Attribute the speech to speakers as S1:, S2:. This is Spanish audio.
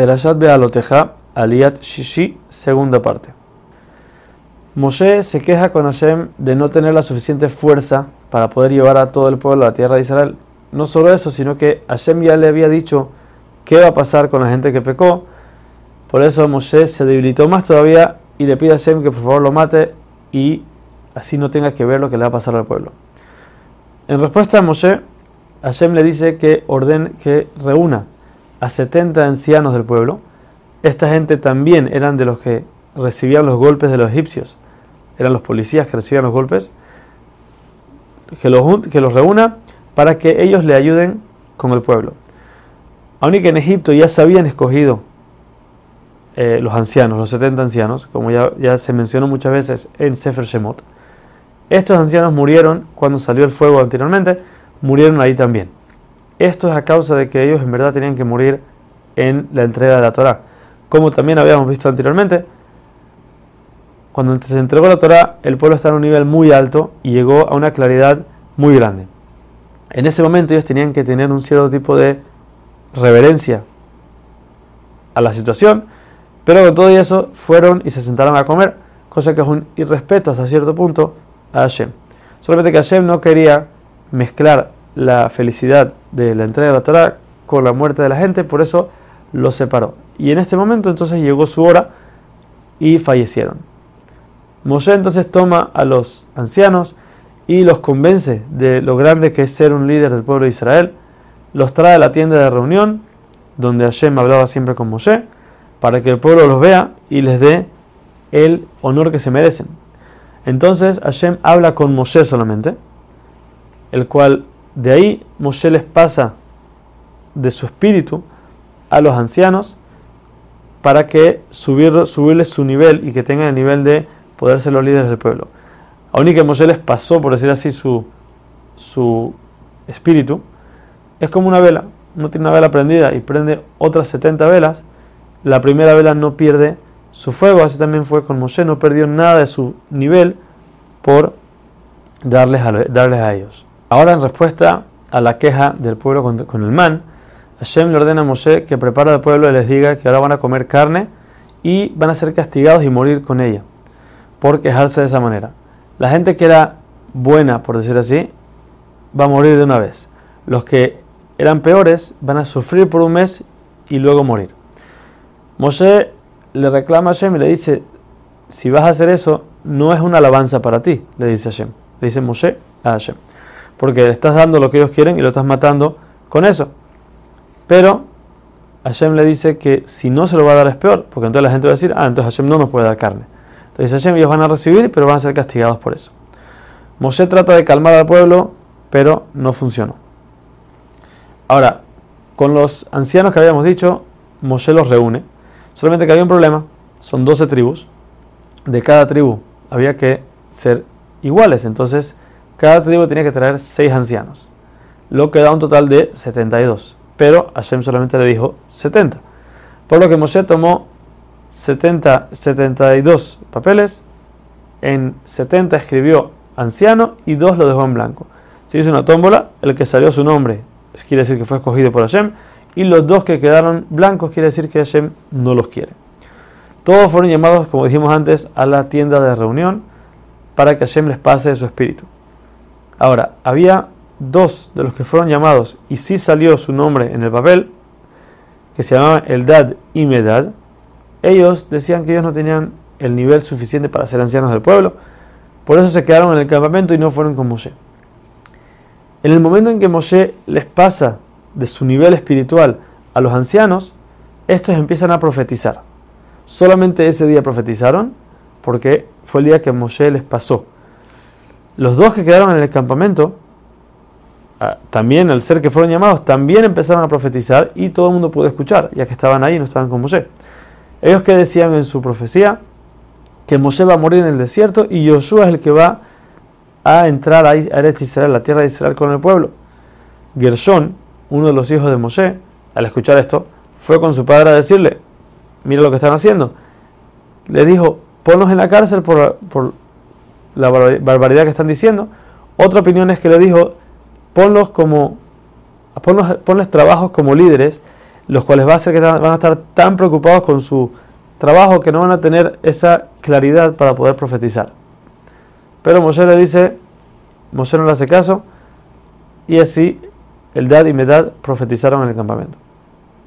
S1: Perashat Bealoteja, Aliat Shishi, segunda parte. Moshe se queja con Hashem de no tener la suficiente fuerza para poder llevar a todo el pueblo a la tierra de Israel. No solo eso, sino que Hashem ya le había dicho qué va a pasar con la gente que pecó. Por eso Moshe se debilitó más todavía y le pide a Hashem que por favor lo mate y así no tenga que ver lo que le va a pasar al pueblo. En respuesta a Moshe, Hashem le dice que orden que reúna a 70 ancianos del pueblo. Esta gente también eran de los que recibían los golpes de los egipcios. Eran los policías que recibían los golpes. Que los, que los reúna para que ellos le ayuden con el pueblo. Aunque en Egipto ya se habían escogido eh, los ancianos, los 70 ancianos, como ya, ya se mencionó muchas veces en Sefer Shemot. Estos ancianos murieron cuando salió el fuego anteriormente, murieron ahí también. Esto es a causa de que ellos en verdad tenían que morir en la entrega de la Torah. Como también habíamos visto anteriormente, cuando se entregó la Torah, el pueblo estaba en un nivel muy alto y llegó a una claridad muy grande. En ese momento ellos tenían que tener un cierto tipo de reverencia a la situación, pero con todo eso fueron y se sentaron a comer, cosa que es un irrespeto hasta cierto punto a Hashem. Solamente que Hashem no quería mezclar la felicidad de la entrega de la Torah con la muerte de la gente, por eso los separó. Y en este momento entonces llegó su hora y fallecieron. Moshe entonces toma a los ancianos y los convence de lo grande que es ser un líder del pueblo de Israel, los trae a la tienda de reunión, donde Hashem hablaba siempre con Moshe, para que el pueblo los vea y les dé el honor que se merecen. Entonces Hashem habla con Moshe solamente, el cual de ahí Moshe les pasa de su espíritu a los ancianos para que subir, subirles su nivel y que tengan el nivel de poder ser los líderes del pueblo. Aún que Moshe les pasó, por decir así, su, su espíritu, es como una vela. Uno tiene una vela prendida y prende otras 70 velas. La primera vela no pierde su fuego, así también fue con Moshe, no perdió nada de su nivel por darles darles a ellos. Ahora, en respuesta a la queja del pueblo con, el man, Hashem le ordena a Moshe que prepare al pueblo y les diga que ahora van a comer carne y van a ser castigados y morir con ella, por quejarse de esa manera. La gente que era buena, por decir así, va a morir de una vez. Los que eran peores van a sufrir por un mes y luego morir. Moshe le reclama a Hashem y le dice, si vas a hacer eso, no es una alabanza para ti, le dice Hashem. Le dice Moshe a Hashem porque le estás dando lo que ellos quieren y lo estás matando con eso. Pero Hashem le dice que si no se lo va a dar es peor, porque entonces la gente va a decir, ah, entonces Hashem no nos puede dar carne. Entonces Hashem ellos van a recibir, pero van a ser castigados por eso. Moshe trata de calmar al pueblo, pero no funcionó. Ahora, con los ancianos que habíamos dicho, Moshe los reúne. Solamente que había un problema, son 12 tribus. De cada tribu había que ser iguales. Entonces, cada tribu tenía que traer seis ancianos, lo que da un total de 72. Pero Hashem solamente le dijo 70. Por lo que Moshe tomó 70, 72 papeles, en 70 escribió anciano y dos lo dejó en blanco. Se hizo una tómbola, el que salió su nombre quiere decir que fue escogido por Hashem, y los dos que quedaron blancos quiere decir que Hashem no los quiere. Todos fueron llamados, como dijimos antes, a la tienda de reunión para que Hashem les pase de su espíritu. Ahora, había dos de los que fueron llamados y sí salió su nombre en el papel, que se llamaban Eldad y Medad. Ellos decían que ellos no tenían el nivel suficiente para ser ancianos del pueblo, por eso se quedaron en el campamento y no fueron con Moshe. En el momento en que Moshe les pasa de su nivel espiritual a los ancianos, estos empiezan a profetizar. Solamente ese día profetizaron porque fue el día que Moshe les pasó los dos que quedaron en el campamento, ah, también el ser que fueron llamados, también empezaron a profetizar y todo el mundo pudo escuchar, ya que estaban ahí y no estaban con Moshe. Ellos que decían en su profecía que Moshe va a morir en el desierto y Josué es el que va a entrar a Israel, la tierra de Israel con el pueblo. Gershon, uno de los hijos de Moshe, al escuchar esto, fue con su padre a decirle, mira lo que están haciendo. Le dijo, ponlos en la cárcel por la barbaridad que están diciendo. Otra opinión es que le dijo, ponlos como, ponlos, ponles trabajos como líderes, los cuales va a hacer que van a estar tan preocupados con su trabajo que no van a tener esa claridad para poder profetizar. Pero Moshe le dice, Moshe no le hace caso, y así el Dad y Medad profetizaron en el campamento.